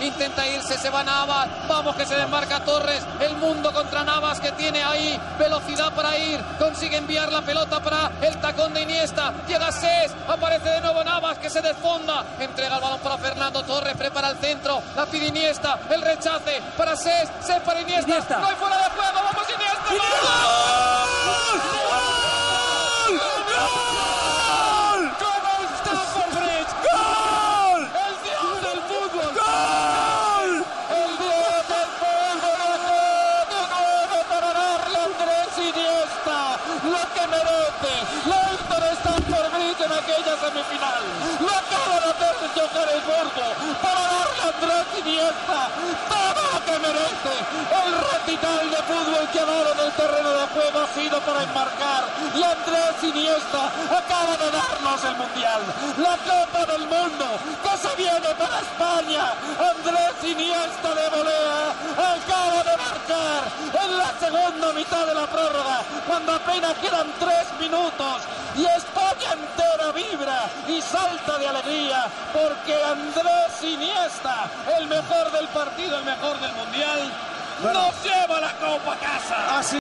intenta irse, se va Navas, vamos que se desmarca Torres, el mundo contra Navas que tiene ahí velocidad para ir, consigue enviar la pelota para el tacón de Iniesta, llega Ses, aparece de nuevo Navas que se desfonda, entrega el balón para Fernando Torres, prepara el centro, la pide Iniesta, el rechace. Para Ses, Ses para Iniesta, Iniesta. no hay fuera de juego, vamos Iniesta. ¡Como el Stamford Bridge! ¡Gol! ¡El dios del fútbol! ¡Gol! El dios del fútbol acaba de nuevo para darle a Andrés Iniesta lo que merece. La hizo de Stamford Bridge en aquella semifinal. Lo acaba de hacer en Johannesburgo para darle a Andrés Iniesta todo lo que merece. El recital de fútbol que ha dado en el terreno de juego ha sido para enmarcar. Y Andrés Iniesta acaba de darnos el Mundial. La Copa del Mundo que se viene para España. Andrés Iniesta de volea acaba de marcar en la segunda mitad de la prórroga cuando apenas quedan tres minutos y España entera vibra y salta de alegría porque Andrés Iniesta, el mejor del partido, el mejor del mundial, nos lleva la copa a casa. Así